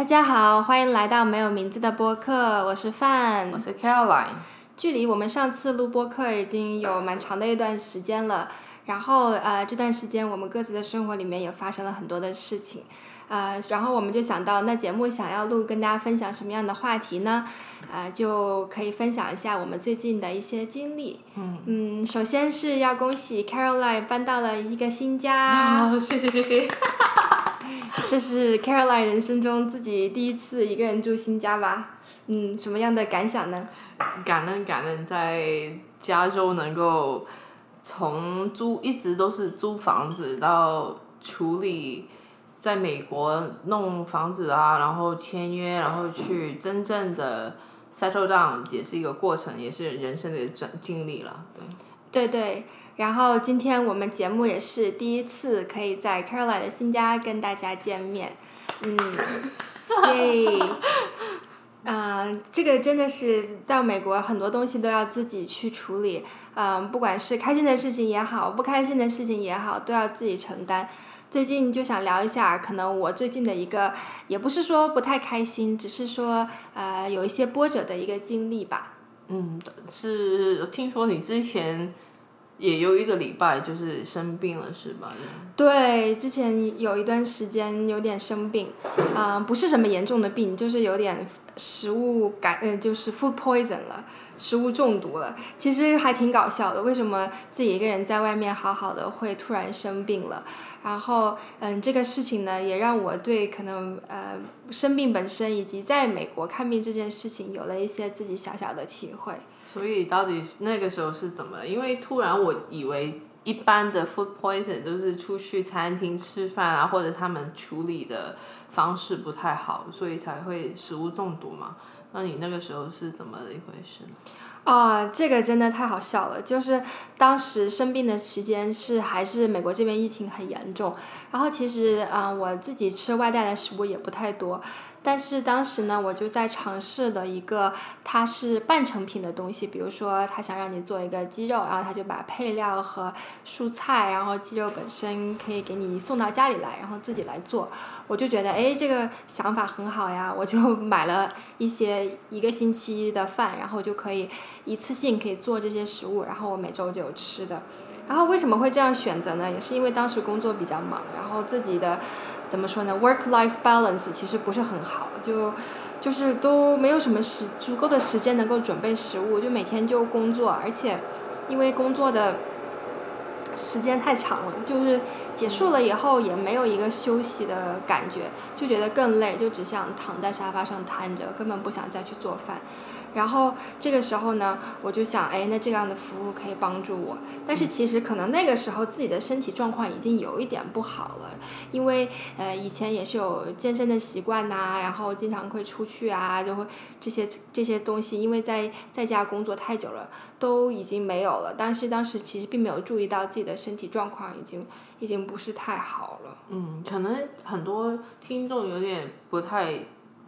大家好，欢迎来到没有名字的播客，我是范我。是 Caroline。距离我们上次录播客已经有蛮长的一段时间了，然后呃这段时间我们各自的生活里面也发生了很多的事情，呃然后我们就想到那节目想要录跟大家分享什么样的话题呢？呃就可以分享一下我们最近的一些经历。嗯首先是要恭喜 Caroline 搬到了一个新家。啊，谢谢谢谢。这是 Caroline 人生中自己第一次一个人住新家吧？嗯，什么样的感想呢？感恩感恩，在加州能够从租一直都是租房子到处理，在美国弄房子啊，然后签约，然后去真正的 settle down，也是一个过程，也是人生的经经历了。对，对对，然后今天我们节目也是第一次可以在 Caroline 的新家跟大家见面，嗯，耶，嗯、这个真的是到美国很多东西都要自己去处理，嗯、不管是开心的事情也好，不开心的事情也好，都要自己承担。最近就想聊一下，可能我最近的一个，也不是说不太开心，只是说呃有一些波折的一个经历吧。嗯，是听说你之前也有一个礼拜就是生病了，是吧？对，之前有一段时间有点生病，嗯、不是什么严重的病，就是有点食物感，嗯、就是 food poison 了，食物中毒了。其实还挺搞笑的，为什么自己一个人在外面好好的会突然生病了？然后，嗯，这个事情呢，也让我对可能呃生病本身以及在美国看病这件事情有了一些自己小小的体会。所以到底那个时候是怎么？因为突然我以为一般的 food poison 都是出去餐厅吃饭啊，或者他们处理的方式不太好，所以才会食物中毒嘛。那你那个时候是怎么一回事呢？啊、这个真的太好笑了！就是当时生病的期间是还是美国这边疫情很严重，然后其实啊、我自己吃外带的食物也不太多，但是当时呢，我就在尝试了一个它是半成品的东西，比如说他想让你做一个鸡肉，然后他就把配料和蔬菜，然后鸡肉本身可以给你送到家里来，然后自己来做。我就觉得哎，这个想法很好呀，我就 买了一些一个星期的饭，然后就可以一次性可以做这些食物，然后我每周就有吃的。然后为什么会这样选择呢？也是因为当时工作比较忙，然后自己的怎么说呢，work-life balance 其实不是很好，就就是都没有什么时足够的时间能够准备食物，就每天就工作，而且因为工作的时间太长了，就是结束了以后也没有一个休息的感觉，就觉得更累，就只想躺在沙发上瘫着，根本不想再去做饭。然后这个时候呢，我就想，哎，那这样的服务可以帮助我。但是其实可能那个时候自己的身体状况已经有一点不好了，因为呃以前也是有健身的习惯呐、然后经常会出去啊，就会这些这些东西，因为在在家工作太久了，都已经没有了。但是当时其实并没有注意到自己的身体状况已经已经不是太好了。嗯，可能很多听众有点不太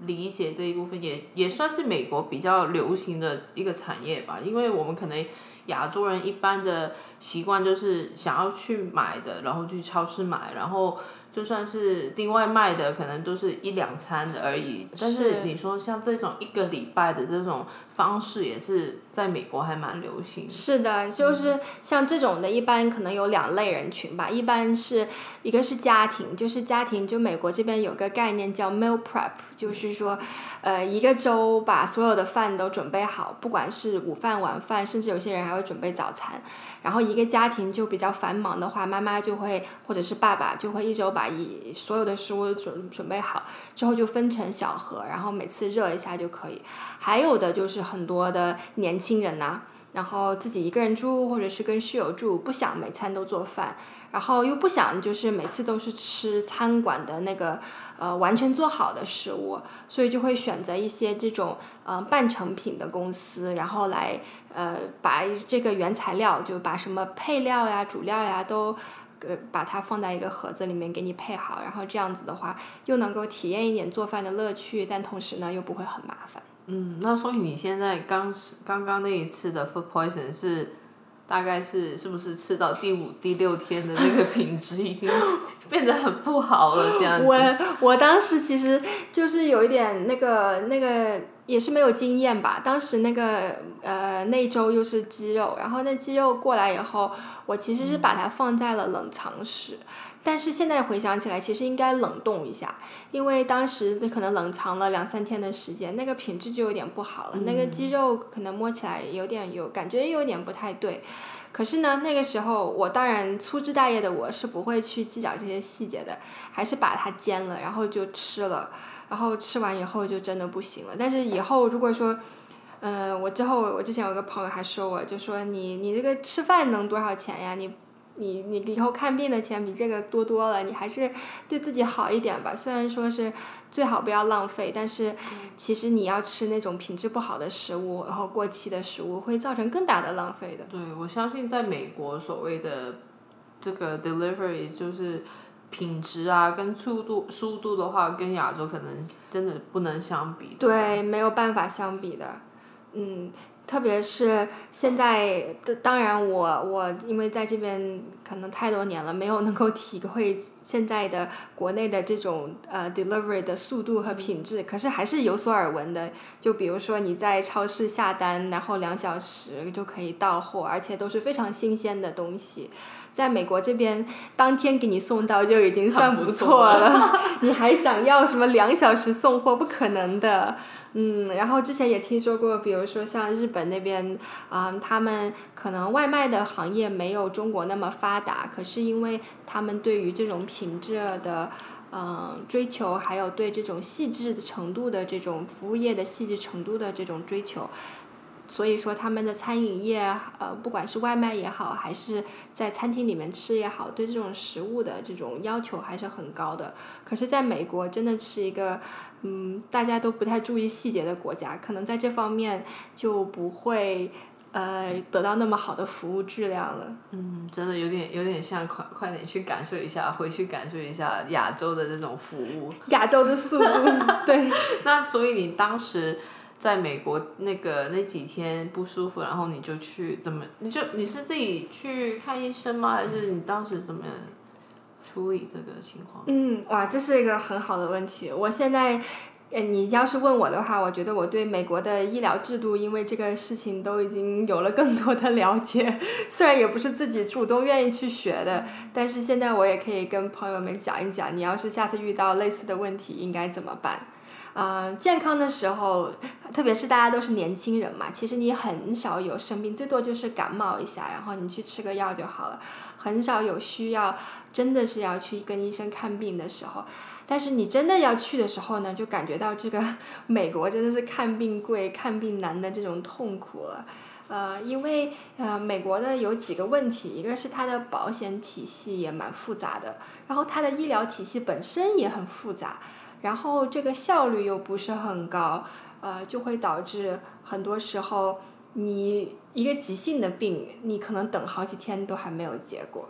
理解这一部分，也也算是美国比较流行的一个产业吧。因为我们可能亚洲人一般的习惯就是想要去买的，然后去超市买，然后就算是订外卖的，可能都是一两餐的而已。但是是你说像这种一个礼拜的这种方式，也是在美国还蛮流行的。是的，就是像这种的，一般可能有两类人群吧。一般是一个是家庭，就是家庭，就美国这边有个概念叫 meal prep，就是说，呃，一个周把所有的饭都准备好，不管是午饭、晚饭，甚至有些人还会准备早餐。然后一个家庭就比较繁忙的话，妈妈就会或者是爸爸就会一周把一所有的食物准准备好，之后就分成小盒，然后每次热一下就可以。还有的就是很多的年轻人呐、然后自己一个人住，或者是跟室友住，不想每餐都做饭，然后又不想就是每次都是吃餐馆的那个呃完全做好的食物，所以就会选择一些这种呃半成品的公司，然后来呃把这个原材料就把什么配料呀、主料呀都。呃，把它放在一个盒子里面给你配好，然后这样子的话，又能够体验一点做饭的乐趣，但同时呢又不会很麻烦。嗯，那所以你现在刚刚刚那一次的 food poison 是大概是是不是吃到第五、第六天的那个品质已经 变得很不好了？这样子。我我当时其实就是有一点那个那个也是没有经验吧。当时那个呃那周又是鸡肉，然后那鸡肉过来以后，我其实是把它放在了冷藏室。但是现在回想起来，其实应该冷冻一下，因为当时可能冷藏了两三天的时间，那个品质就有点不好了。那个鸡肉可能摸起来有点有感觉，有点不太对。可是呢，那个时候我当然粗枝大叶的我是不会去计较这些细节的，还是把它煎了，然后就吃了。然后吃完以后就真的不行了。但是以后如果说，嗯，我之后我之前有个朋友还说我，就说你你这个吃饭能多少钱呀？你。你你以后看病的钱比这个多多了，你还是对自己好一点吧。虽然说是最好不要浪费，但是其实你要吃那种品质不好的食物，然后过期的食物，会造成更大的浪费的。对，我相信在美国所谓的这个 delivery 就是品质啊，跟速度速度的话，跟亚洲可能真的不能相比。对，没有办法相比的，嗯。特别是现在，当然我我因为在这边可能太多年了，没有能够体会现在的国内的这种呃 delivery 的速度和品质，可是还是有所耳闻的。就比如说你在超市下单，然后两小时就可以到货，而且都是非常新鲜的东西。在美国这边，当天给你送到就已经算不错了，你还想要什么两小时送货？不可能的。嗯，然后之前也听说过，比如说像日本那边，啊，他们可能外卖的行业没有中国那么发达，可是因为他们对于这种品质的，嗯，追求，还有对这种细致的程度的这种服务业的细致程度的这种追求。所以说，他们的餐饮业，呃，不管是外卖也好，还是在餐厅里面吃也好，对这种食物的这种要求还是很高的。可是，在美国，真的是一个，嗯，大家都不太注意细节的国家，可能在这方面就不会，呃，得到那么好的服务质量了。嗯，真的有点有点像，快快点去感受一下，回去感受一下亚洲的这种服务。亚洲的速度，对。那所以你当时。在美国那个那几天不舒服，然后你就去怎么？你就你是自己去看医生吗？还是你当时怎么处理这个情况？嗯，哇，这是一个很好的问题。我现在，呃，你要是问我的话，我觉得我对美国的医疗制度，因为这个事情都已经有了更多的了解。虽然也不是自己主动愿意去学的，但是现在我也可以跟朋友们讲一讲，你要是下次遇到类似的问题，应该怎么办。嗯，健康的时候，特别是大家都是年轻人嘛，其实你很少有生病，最多就是感冒一下，然后你去吃个药就好了，很少有需要真的是要去跟医生看病的时候。但是你真的要去的时候呢，就感觉到这个美国真的是看病贵、看病难的这种痛苦了。呃，因为呃，美国的有几个问题，一个是它的保险体系也蛮复杂的，然后它的医疗体系本身也很复杂。然后这个效率又不是很高，呃，就会导致很多时候你一个急性的病，你可能等好几天都还没有结果。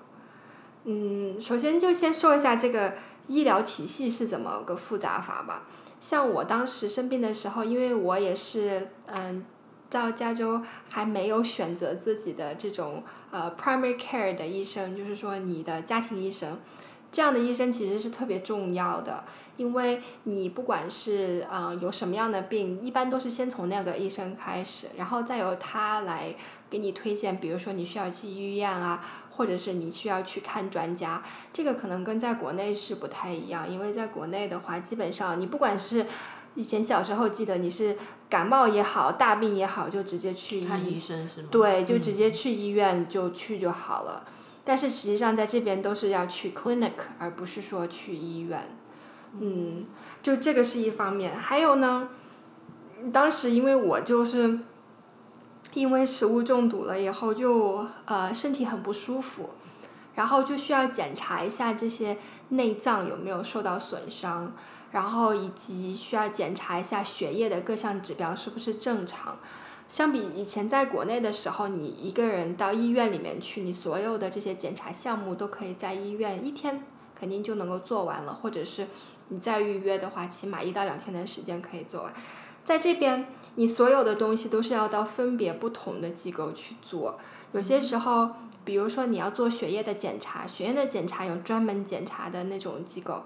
嗯，首先就先说一下这个医疗体系是怎么个复杂法吧。像我当时生病的时候，因为我也是嗯，到加州还没有选择自己的这种呃 primary care 的医生，就是说你的家庭医生。这样的医生其实是特别重要的，因为你不管是呃有什么样的病，一般都是先从那个医生开始，然后再由他来给你推荐，比如说你需要去医院啊，或者是你需要去看专家。这个可能跟在国内是不太一样，因为在国内的话，基本上你不管是以前小时候记得你是感冒也好，大病也好，就直接去看医生是吗？对，就直接去医院就去就好了。但是实际上，在这边都是要去 clinic，而不是说去医院。嗯，就这个是一方面。还有呢，当时因为我就是因为食物中毒了以后，就呃身体很不舒服，然后就需要检查一下这些内脏有没有受到损伤，然后以及需要检查一下血液的各项指标是不是正常。相比以前在国内的时候，你一个人到医院里面去，你所有的这些检查项目都可以在医院一天肯定就能够做完了，或者是你再预约的话，起码一到两天的时间可以做完。在这边，你所有的东西都是要到分别不同的机构去做。有些时候，比如说你要做血液的检查，血液的检查有专门检查的那种机构。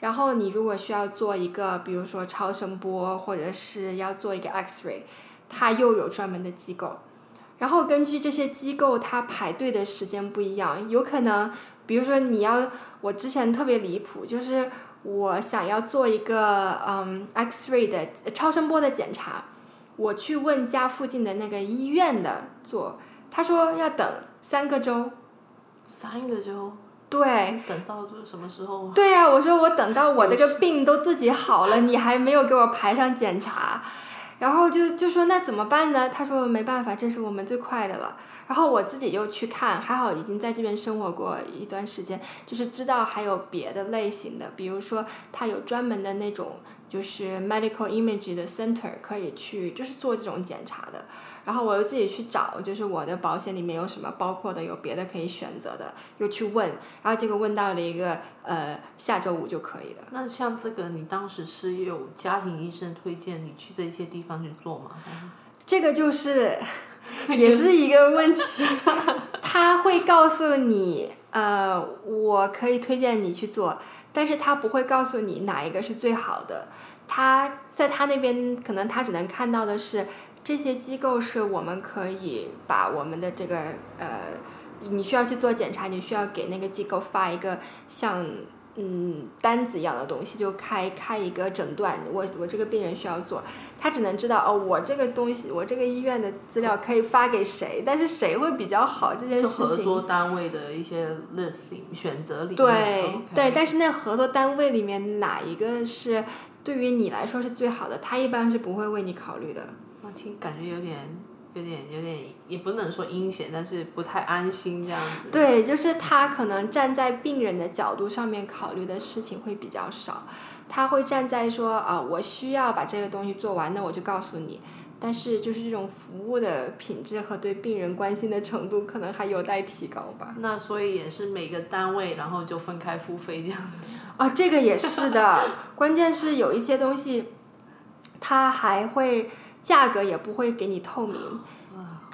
然后你如果需要做一个，比如说超声波，或者是要做一个 X-ray，它又有专门的机构。然后根据这些机构，它排队的时间不一样，有可能，比如说你要，我之前特别离谱，就是我想要做一个嗯 X-ray 的超声波的检查，我去问家附近的那个医院的做，他说要等三个周。三个周。对。等到什么时候？对呀，我说我等到我这个病都自己好了，你还没有给我排上检查。然后就就说那怎么办呢？他说没办法，这是我们最快的了。然后我自己又去看，还好已经在这边生活过一段时间，就是知道还有别的类型的，比如说他有专门的那种就是 medical image 的 center 可以去，就是做这种检查的。然后我又自己去找，就是我的保险里面有什么包括的，有别的可以选择的，又去问，然后结果问到了一个呃下周五就可以了。那像这个，你当时是有家庭医生推荐你去这些地方去做吗？这个就是也是一个问题，他会告诉你呃我可以推荐你去做，但是他不会告诉你哪一个是最好的，他在他那边可能他只能看到的是。这些机构是我们可以把我们的这个呃，你需要去做检查，你需要给那个机构发一个像嗯单子一样的东西，就开开一个诊断。我我这个病人需要做，他只能知道哦，我这个东西，我这个医院的资料可以发给谁，但是谁会比较好这件事情。合作单位的一些 listing 选择里面。对对，但是那合作单位里面哪一个是对于你来说是最好的，他一般是不会为你考虑的。我听感觉有点、有点、有点，也不能说阴险，但是不太安心这样子。对，就是他可能站在病人的角度上面考虑的事情会比较少，他会站在说啊，我需要把这个东西做完，那我就告诉你。但是就是这种服务的品质和对病人关心的程度，可能还有待提高吧。那所以也是每个单位，然后就分开付费这样子。啊，这个也是的，关键是有一些东西，他还会。价格也不会给你透明，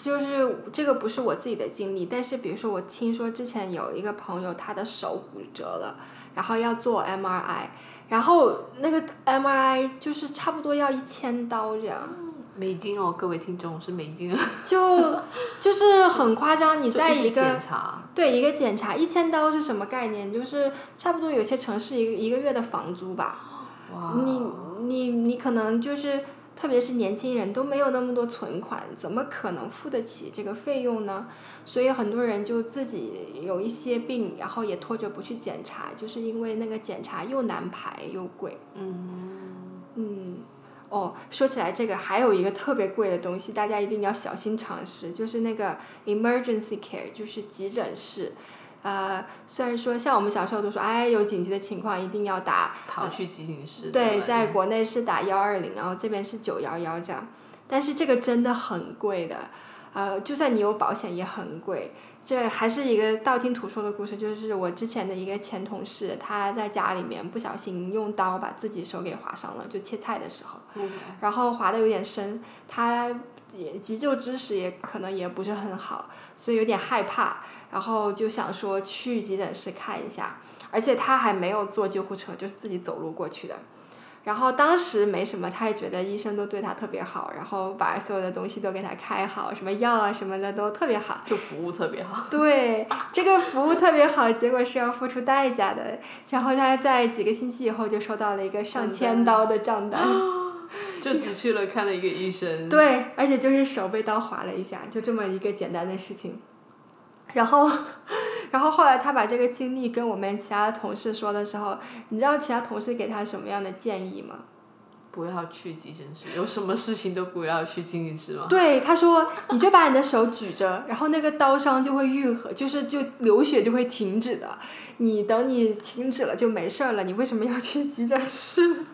就是这个不是我自己的经历，但是比如说我听说之前有一个朋友他的手骨折了，然后要做 MRI，然后那个 MRI 就是差不多要一千刀这样。美金哦，各位听众是美金。就就是很夸张，你在一个对一个检查一千刀是什么概念？就是差不多有些城市一个一个月的房租吧。哇。你你你可能就是。特别是年轻人都没有那么多存款，怎么可能付得起这个费用呢？所以很多人就自己有一些病，然后也拖着不去检查，就是因为那个检查又难排又贵。嗯。嗯。哦，说起来这个还有一个特别贵的东西，大家一定要小心尝试，就是那个 emergency care，就是急诊室。呃，虽然说像我们小时候都说，哎，有紧急的情况一定要打，跑去急诊室。对，在国内是打幺二零，然后这边是九幺幺这样，但是这个真的很贵的，呃，就算你有保险也很贵。这还是一个道听途说的故事，就是我之前的一个前同事，他在家里面不小心用刀把自己手给划伤了，就切菜的时候，然后划的有点深，他。也急救知识也可能也不是很好，所以有点害怕，然后就想说去急诊室看一下，而且他还没有坐救护车，就是自己走路过去的。然后当时没什么，他也觉得医生都对他特别好，然后把所有的东西都给他开好，什么药啊什么的都特别好。就服务特别好。对，这个服务特别好，结果是要付出代价的。然后他在几个星期以后就收到了一个上千刀的账单。就只去了看了一个医生。对，而且就是手被刀划了一下，就这么一个简单的事情。然后，然后后来他把这个经历跟我们其他同事说的时候，你知道其他同事给他什么样的建议吗？不要去急诊室，有什么事情都不要去急诊室吗？对，他说你就把你的手举着，然后那个刀伤就会愈合，就是就流血就会停止的。你等你停止了就没事儿了，你为什么要去急诊室？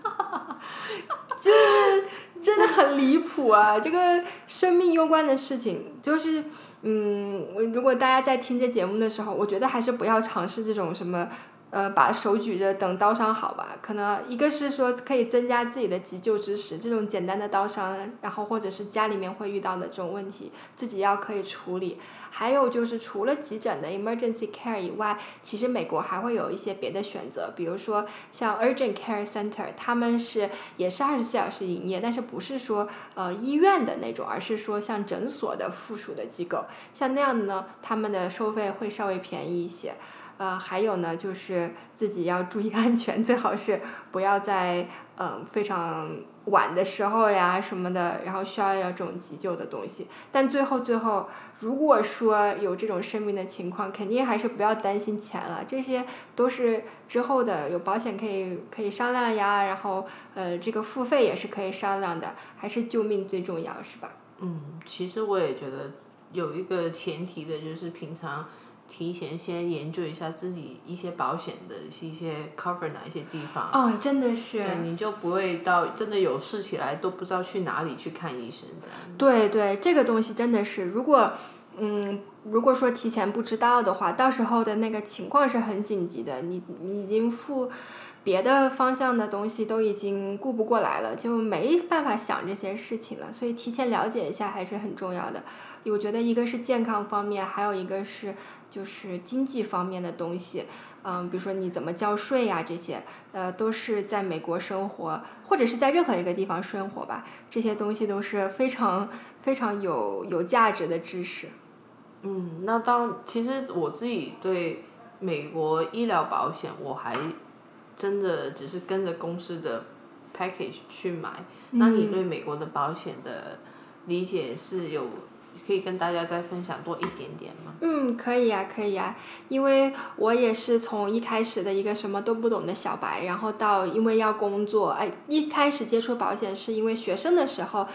就是真的很离谱啊！这个生命攸关的事情，就是嗯，如果大家在听这节目的时候，我觉得还是不要尝试这种什么呃，把手举着等刀伤好吧？可能一个是说可以增加自己的急救知识，这种简单的刀伤，然后或者是家里面会遇到的这种问题，自己要可以处理。还有就是除了急诊的 emergency care 以外，其实美国还会有一些别的选择，比如说像 urgent care center，他们是也是二十四小时营业，但是不是说呃医院的那种，而是说像诊所的附属的机构，像那样的呢，他们的收费会稍微便宜一些。呃，还有呢，就是自己要注意安全，最好是不要在嗯非常晚的时候呀什么的，然后需要要这种急救的东西。但最后最后，如果说有这种生命的情况，肯定还是不要担心钱了，这些都是之后的有保险可以可以商量呀，然后呃这个付费也是可以商量的，还是救命最重要，是吧？嗯，其实我也觉得有一个前提的就是平常。提前先研究一下自己一些保险的一些 cover 哪一些地方，哦，真的是，你就不会到真的有事起来都不知道去哪里去看医生的。对对，这个东西真的是，如果嗯，如果说提前不知道的话，到时候的那个情况是很紧急的，你你已经付。别的方向的东西都已经顾不过来了，就没办法想这些事情了。所以提前了解一下还是很重要的。我觉得一个是健康方面，还有一个是就是经济方面的东西。嗯，比如说你怎么交税呀，这些呃都是在美国生活或者是在任何一个地方生活吧，这些东西都是非常非常有有价值的知识。嗯，那当其实我自己对美国医疗保险我还。真的只是跟着公司的 package 去买，那你对美国的保险的理解是有可以跟大家再分享多一点点吗？嗯，可以呀，可以呀，因为我也是从一开始的一个什么都不懂的小白，然后到因为要工作，哎，一开始接触保险是因为学生的时候。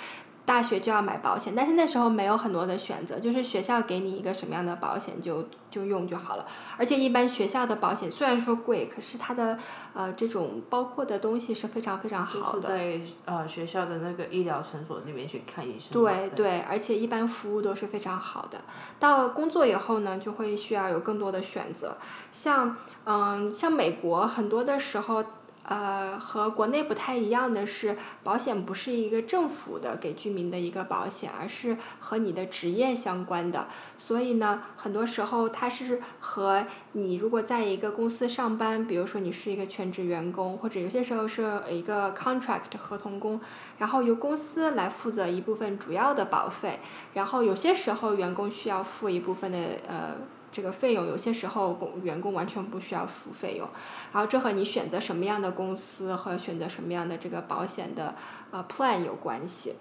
大学就要买保险，但是那时候没有很多的选择，就是学校给你一个什么样的保险就就用就好了。而且一般学校的保险虽然说贵，可是它的呃这种包括的东西是非常非常好的。在呃学校的那个医疗诊所那边去看医生。对对，而且一般服务都是非常好的。到工作以后呢，就会需要有更多的选择，像嗯像美国很多的时候。呃，和国内不太一样的是，保险不是一个政府的给居民的一个保险，而是和你的职业相关的。所以呢，很多时候它是和你如果在一个公司上班，比如说你是一个全职员工，或者有些时候是一个 contract 合同工，然后由公司来负责一部分主要的保费，然后有些时候员工需要付一部分的呃。这个费用有些时候工员工完全不需要付费用，然后这和你选择什么样的公司和选择什么样的这个保险的呃 plan 有关系。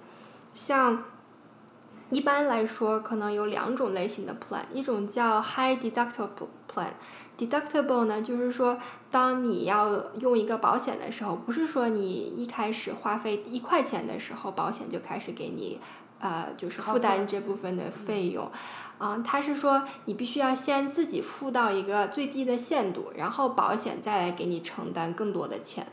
像一般来说，可能有两种类型的 plan，一种叫 high deductible plan。deductible 呢，就是说当你要用一个保险的时候，不是说你一开始花费一块钱的时候，保险就开始给你呃就是负担这部分的费用。嗯，他是说你必须要先自己付到一个最低的限度，然后保险再来给你承担更多的钱。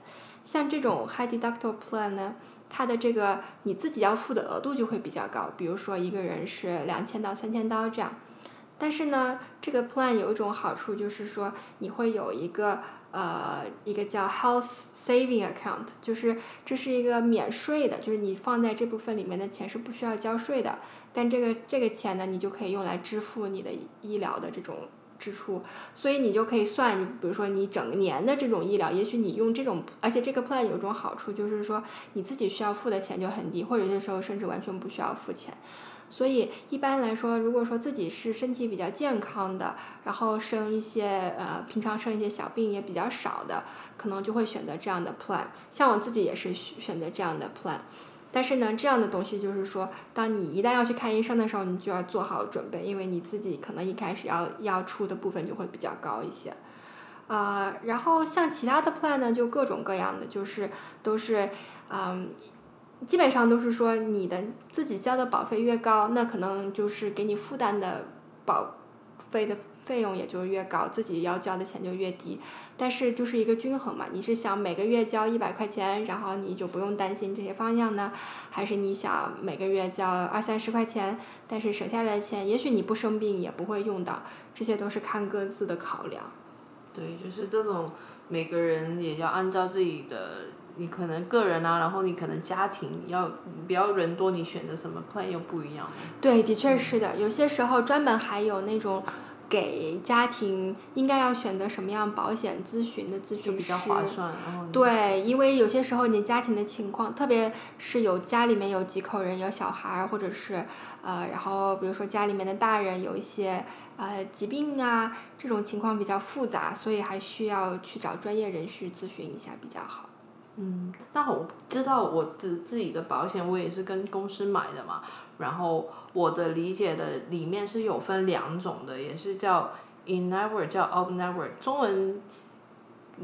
像这种 high deductible plan 呢，它的这个你自己要付的额度就会比较高，比如说一个人是两千到三千刀这样。但是呢，这个 plan 有一种好处就是说你会有一个。呃，一个叫 Health Saving Account，就是这是一个免税的，就是你放在这部分里面的钱是不需要交税的，但这个这个钱呢，你就可以用来支付你的医疗的这种支出，所以你就可以算，比如说你整年的这种医疗，也许你用这种，而且这个 plan 有一种好处就是说你自己需要付的钱就很低，或者有些时候甚至完全不需要付钱。所以一般来说，如果说自己是身体比较健康的，然后生一些呃平常生一些小病也比较少的，可能就会选择这样的 plan。像我自己也是选择这样的 plan。但是呢，这样的东西就是说，当你一旦要去看医生的时候，你就要做好准备，因为你自己可能一开始要要出的部分就会比较高一些。啊，然后像其他的 plan 呢，就各种各样的，就是都是嗯。基本上都是说，你的自己交的保费越高，那可能就是给你负担的保费的费用也就越高，自己要交的钱就越低。但是就是一个均衡嘛，你是想每个月交一百块钱，然后你就不用担心这些方向呢，还是你想每个月交二三十块钱，但是省下来的钱，也许你不生病也不会用到，这些都是看各自的考量。对，就是这种每个人也要按照自己的，你可能个人啊，然后你可能家庭要比较人多，你选择什么 plan 又不一样。对，的确是的，有些时候专门还有那种。给家庭应该要选择什么样保险咨询的咨询师？比较划算。对，因为有些时候你家庭的情况，特别是有家里面有几口人，有小孩儿，或者是呃，然后比如说家里面的大人有一些呃疾病啊，这种情况比较复杂，所以还需要去找专业人士咨询一下比较好。嗯，那我知道我自自己的保险，我也是跟公司买的嘛。然后我的理解的里面是有分两种的，也是叫 in network，叫 out network。中文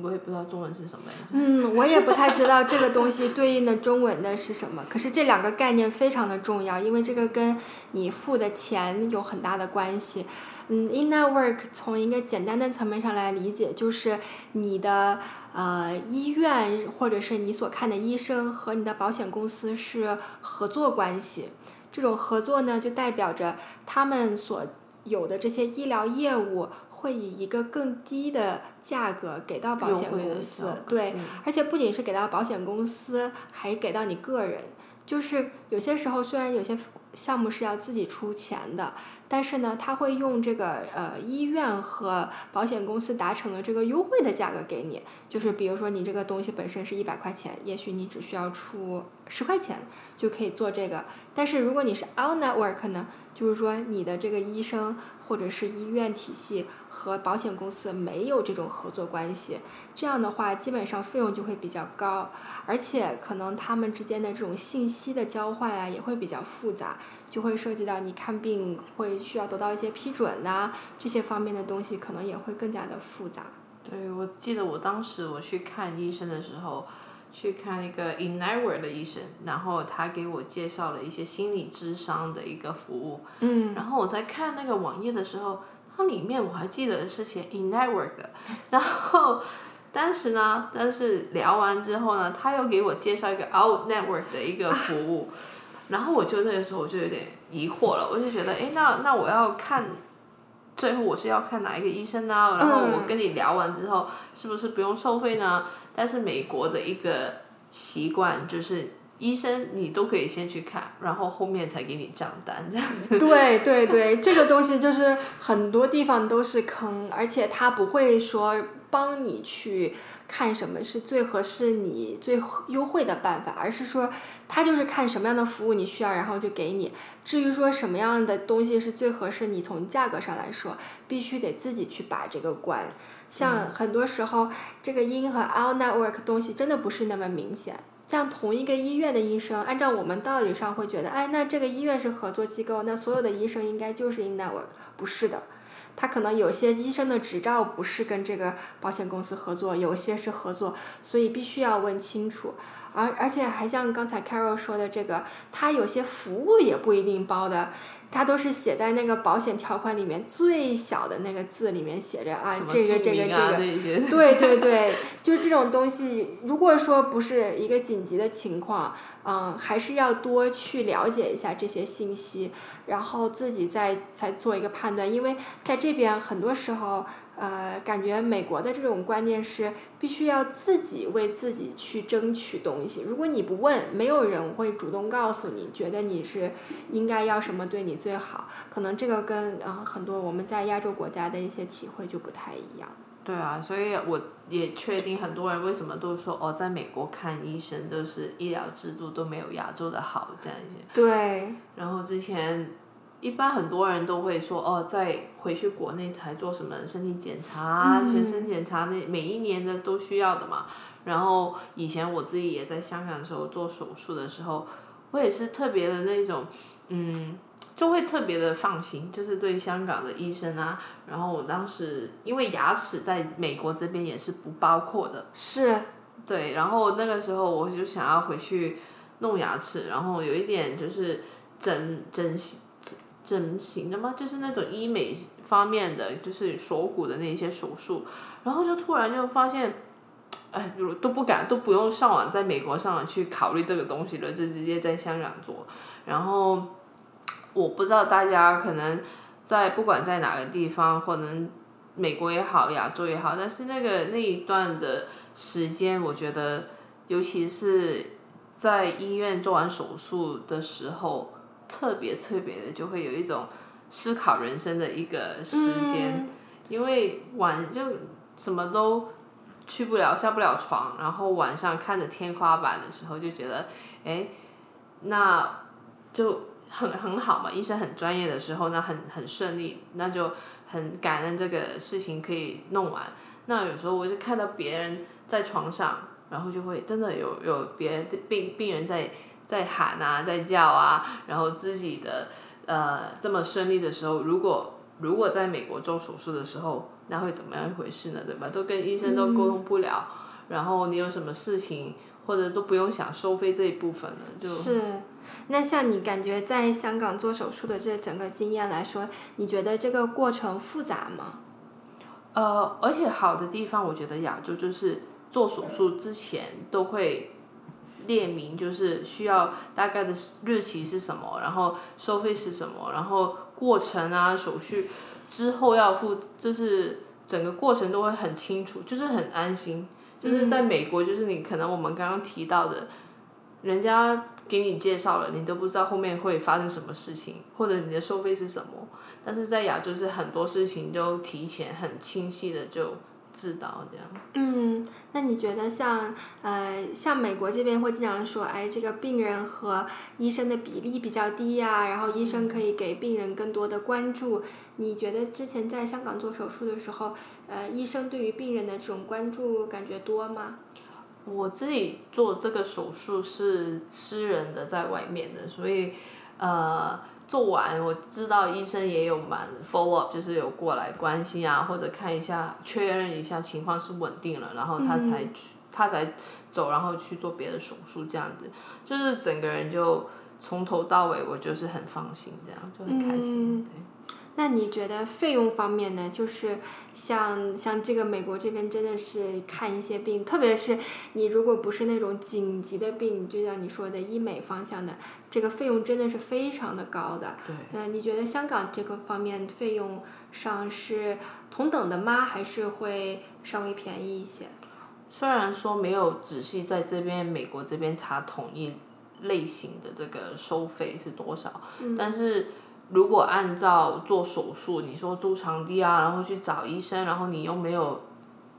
我也不知道中文是什么呀。嗯，我也不太知道这个东西对应的中文的是什么。可是这两个概念非常的重要，因为这个跟你付的钱有很大的关系。嗯，in network 从一个简单的层面上来理解，就是你的呃医院或者是你所看的医生和你的保险公司是合作关系。这种合作呢，就代表着他们所有的这些医疗业务会以一个更低的价格给到保险公司，对，而且不仅是给到保险公司，还给到你个人。就是有些时候，虽然有些项目是要自己出钱的，但是呢，他会用这个呃医院和保险公司达成了这个优惠的价格给你。就是比如说你这个东西本身是一百块钱，也许你只需要出十块钱就可以做这个。但是如果你是 out network 呢？就是说，你的这个医生或者是医院体系和保险公司没有这种合作关系，这样的话，基本上费用就会比较高，而且可能他们之间的这种信息的交换啊，也会比较复杂，就会涉及到你看病会需要得到一些批准呐，这些方面的东西可能也会更加的复杂。对，我记得我当时我去看医生的时候。去看一个 in network 的医生，然后他给我介绍了一些心理智商的一个服务。嗯。然后我在看那个网页的时候，它里面我还记得是写 in network 的。然后当时呢，但是聊完之后呢，他又给我介绍一个 out network 的一个服务。然后我就那个时候我就有点疑惑了，我就觉得，哎，那那我要看。最后我是要看哪一个医生呢？然后我跟你聊完之后，是不是不用收费呢？但是美国的一个习惯就是，医生你都可以先去看，然后后面才给你账单这样子。对对对，这个东西就是很多地方都是坑，而且他不会说。帮你去看什么是最合适你最优惠的办法，而是说他就是看什么样的服务你需要，然后就给你。至于说什么样的东西是最合适你，从价格上来说，必须得自己去把这个关。像很多时候，这个 in 和 out network 东西真的不是那么明显。像同一个医院的医生，按照我们道理上会觉得，哎，那这个医院是合作机构，那所有的医生应该就是 in network，不是的。他可能有些医生的执照不是跟这个保险公司合作，有些是合作，所以必须要问清楚。而而且还像刚才 Carol 说的这个，他有些服务也不一定包的。它都是写在那个保险条款里面最小的那个字里面写着啊，这个这个这个，对对对，就这种东西，如果说不是一个紧急的情况，嗯，还是要多去了解一下这些信息，然后自己再再做一个判断，因为在这边很多时候。呃，感觉美国的这种观念是必须要自己为自己去争取东西。如果你不问，没有人会主动告诉你，觉得你是应该要什么对你最好。可能这个跟呃很多我们在亚洲国家的一些体会就不太一样。对啊，所以我也确定很多人为什么都说哦，在美国看医生都是医疗制度都没有亚洲的好这样一些。对。然后之前。一般很多人都会说哦，在回去国内才做什么身体检查、全身检查，那每一年的都需要的嘛。然后以前我自己也在香港的时候做手术的时候，我也是特别的那种，嗯，就会特别的放心，就是对香港的医生啊。然后我当时因为牙齿在美国这边也是不包括的，是，对。然后那个时候我就想要回去弄牙齿，然后有一点就是整整形。整形的吗？就是那种医美方面的，就是锁骨的那些手术，然后就突然就发现，哎，都不敢，都不用上网，在美国上网去考虑这个东西了，就直接在香港做。然后我不知道大家可能在不管在哪个地方，或能美国也好，亚洲也好，但是那个那一段的时间，我觉得，尤其是在医院做完手术的时候，特别特别的就会有一种思考人生的一个时间，因为晚就什么都去不了，下不了床，然后晚上看着天花板的时候，就觉得，哎，那就很很好嘛，医生很专业的时候，那很很顺利，那就。很感恩这个事情可以弄完。那有时候我就看到别人在床上，然后就会真的有有别的病病人在在喊啊，在叫啊，然后自己的呃这么顺利的时候，如果如果在美国做手术的时候，那会怎么样一回事呢？对吧？都跟医生都沟通不了，然后你有什么事情或者都不用想收费这一部分了，就是。那像你感觉在香港做手术的这整个经验来说，你觉得这个过程复杂吗？呃，而且好的地方，我觉得亚洲就是做手术之前都会列明，就是需要大概的日期是什么，然后收费是什么，然后过程啊手续之后要付，就是整个过程都会很清楚，就是很安心。就是在美国，就是你可能我们刚刚提到的，人家。给你介绍了，你都不知道后面会发生什么事情，或者你的收费是什么。但是在亚洲是很多事情都提前很清晰的就知道这样。嗯，那你觉得像呃像美国这边会经常说，哎，这个病人和医生的比例比较低呀，然后医生可以给病人更多的关注。你觉得之前在香港做手术的时候，呃，医生对于病人的这种关注感觉多吗？我自己做这个手术是私人的，在外面的，所以，呃，做完我知道医生也有蛮 follow up，就是有过来关心啊，或者看一下确认一下情况是稳定了，然后他才去，他才走，然后去做别的手术，这样子，就是整个人就从头到尾我就是很放心，这样就很开心，对。那你觉得费用方面呢？就是像像这个美国这边真的是看一些病，特别是你如果不是那种紧急的病，就像你说的医美方向的，这个费用真的是非常的高的。对。嗯，你觉得香港这个方面费用上是同等的吗？还是会稍微便宜一些？虽然说没有仔细在这边美国这边查统一类型的这个收费是多少，但是。如果按照做手术，你说租场地啊，然后去找医生，然后你又没有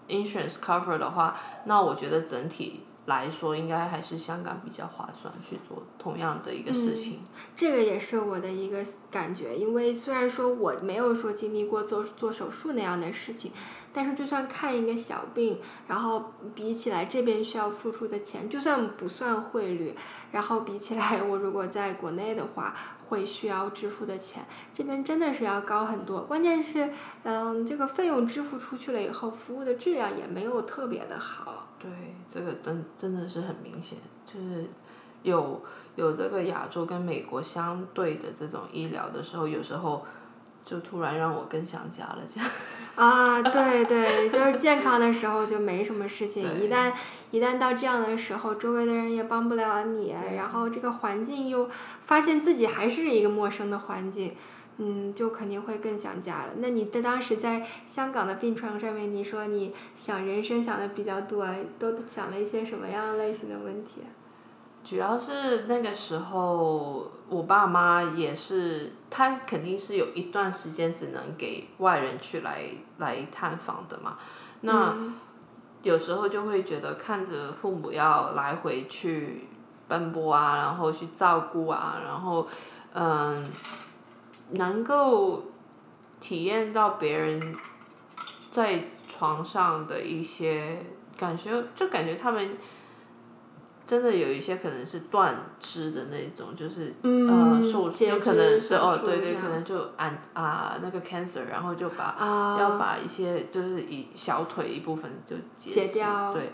insurance cover 的话，那我觉得整体来说应该还是香港比较划算去做同样的一个事情。这个也是我的一个感觉，因为虽然说我没有说经历过做做手术那样的事情。但是就算看一个小病，然后比起来这边需要付出的钱，就算不算汇率，然后比起来 我如果在国内的话，会需要支付的钱，这边真的是要高很多。关键是，嗯，这个费用支付出去了以后，服务的质量也没有特别的好。对，这个真真的是很明显，就是有有这个亚洲跟美国相对的这种医疗的时候，有时候。就突然让我更想家了，这样。啊，对对，就是健康的时候就没什么事情，一旦一旦到这样的时候，周围的人也帮不了你，然后这个环境又发现自己还是一个陌生的环境，嗯，就肯定会更想家了。那你在当时在香港的病床上面，你说你想人生想的比较多，都想了一些什么样类型的问题？主要是那个时候，我爸妈也是，他肯定是有一段时间只能给外人去来来探访的嘛。那有时候就会觉得看着父母要来回去奔波啊，然后去照顾啊，然后嗯，能够体验到别人在床上的一些感觉，就感觉他们。真的有一些可能是断肢的那种，就是呃受有可能是哦对对，可能就按啊那个 cancer，然后就把要把一些就是以小腿一部分就截掉，对，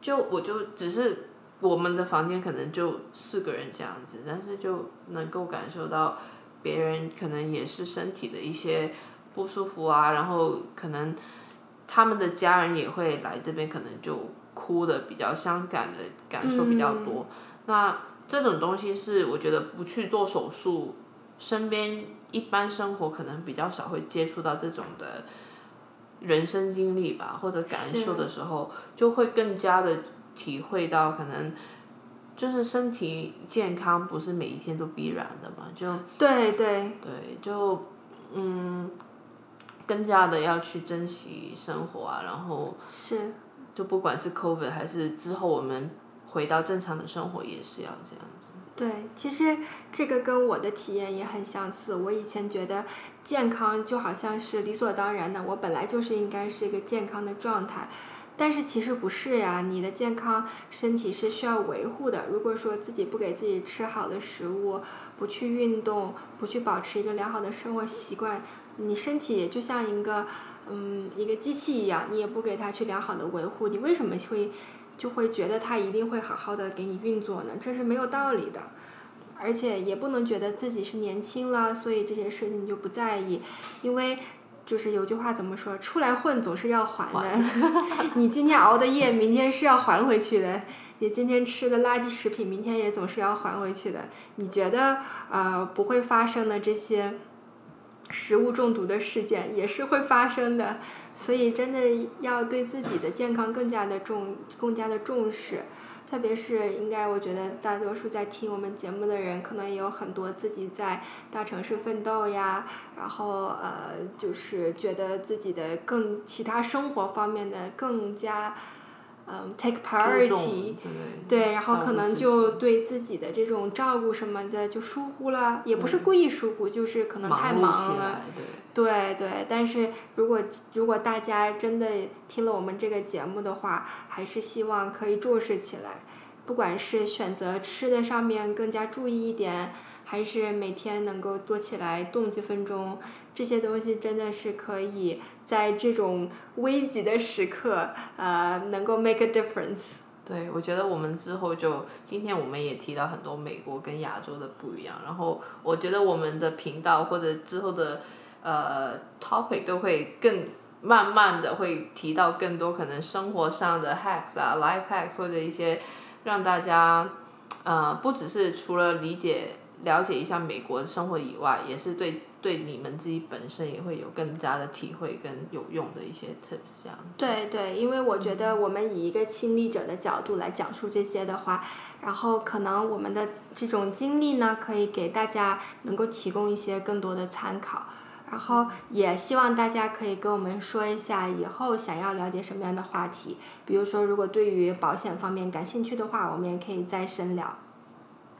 就我就只是我们的房间可能就四个人这样子，但是就能够感受到别人可能也是身体的一些不舒服啊，然后可能他们的家人也会来这边，可能就。哭的比较伤感的感受比较多，那这种东西是我觉得不去做手术，身边一般生活可能比较少会接触到这种的人生经历吧，或者感受的时候，就会更加的体会到可能。就是身体健康不是每一天都必然的嘛，就对对对，就嗯，更加的要去珍惜生活啊，然后是。就不管是 COVID 还是之后我们回到正常的生活，也是要这样子。对，其实这个跟我的体验也很相似。我以前觉得健康就好像是理所当然的，我本来就是应该是一个健康的状态。但是其实不是呀，你的健康身体是需要维护的。如果说自己不给自己吃好的食物，不去运动，不去保持一个良好的生活习惯，你身体就像一个嗯一个机器一样，你也不给它去良好的维护，你为什么会就会觉得它一定会好好的给你运作呢？这是没有道理的。而且也不能觉得自己是年轻了，所以这些事情就不在意，因为就是有句话怎么说，出来混总是要还的。你今天熬的夜，明天是要还回去的。你今天吃的垃圾食品，明天也总是要还回去的。你觉得呃不会发生的这些食物中毒的事件，也是会发生的。所以真的要对自己的健康更加的重，更加的重视。特别是应该，我觉得大多数在听我们节目的人，可能也有很多自己在大城市奋斗呀，然后呃，就是觉得自己的更其他生活方面的更加嗯 take priority，对，然后可能就对自己的这种照顾什么的就疏忽了，也不是故意疏忽，就是可能太忙了。起来，对。对对，但是如果如果大家真的听了我们这个节目的话，还是希望可以重视起来，不管是选择吃的上面更加注意一点，还是每天能够多起来动几分钟，这些东西真的是可以在这种危急的时刻，呃，能够 make a difference。对，我觉得我们之后就今天我们也提到很多美国跟亚洲的不一样，然后我觉得我们的频道或者之后的呃 topic 都会更慢慢的会提到更多可能生活上的 hacks 啊，life hacks 或者一些让大家呃不只是除了理解了解一下美国的生活以外，也是对对你们自己本身也会有更加的体会跟有用的一些 tips 这样子。对对，因为我觉得我们以一个亲历者的角度来讲述这些的话，然后可能我们的这种经历呢，可以给大家能够提供一些更多的参考。然后也希望大家可以跟我们说一下以后想要了解什么样的话题，比如说如果对于保险方面感兴趣的话，我们也可以再深聊。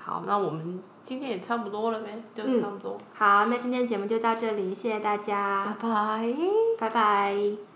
好，那我们今天也差不多了呗，就嗯差不多。好，那今天节目就到这里，谢谢大家，拜拜。拜拜。